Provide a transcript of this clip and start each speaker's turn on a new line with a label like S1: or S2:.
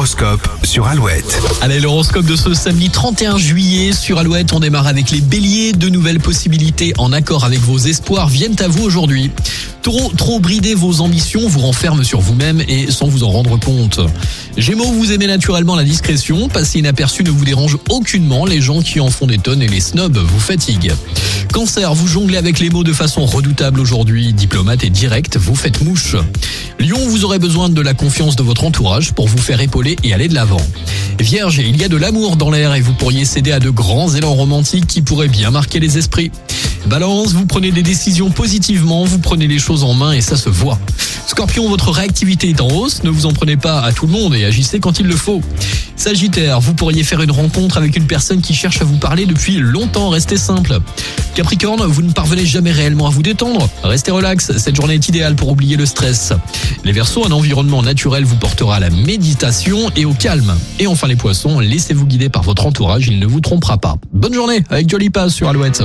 S1: Horoscope.
S2: Allez, l'horoscope de ce samedi 31 juillet sur Alouette. On démarre avec les béliers. De nouvelles possibilités en accord avec vos espoirs viennent à vous aujourd'hui. Trop, trop brider vos ambitions vous renferme sur vous-même et sans vous en rendre compte. Gémeaux, vous aimez naturellement la discrétion. Passer inaperçu ne vous dérange aucunement. Les gens qui en font des tonnes et les snobs vous fatiguent. Cancer, vous jonglez avec les mots de façon redoutable aujourd'hui. Diplomate et direct, vous faites mouche. Lion, vous aurez besoin de la confiance de votre entourage pour vous faire épauler et aller de l'avant. Vierge, il y a de l'amour dans l'air et vous pourriez céder à de grands élans romantiques qui pourraient bien marquer les esprits. Balance, vous prenez des décisions positivement, vous prenez les choses en main et ça se voit. Scorpion, votre réactivité est en hausse, ne vous en prenez pas à tout le monde et agissez quand il le faut. Sagittaire, vous pourriez faire une rencontre avec une personne qui cherche à vous parler depuis longtemps, restez simple. Capricorne, vous ne parvenez jamais réellement à vous détendre. Restez relax, cette journée est idéale pour oublier le stress. Les Verseaux, un environnement naturel vous portera à la méditation et au calme. Et enfin les Poissons, laissez-vous guider par votre entourage, il ne vous trompera pas. Bonne journée avec Jolipa sur Alouette.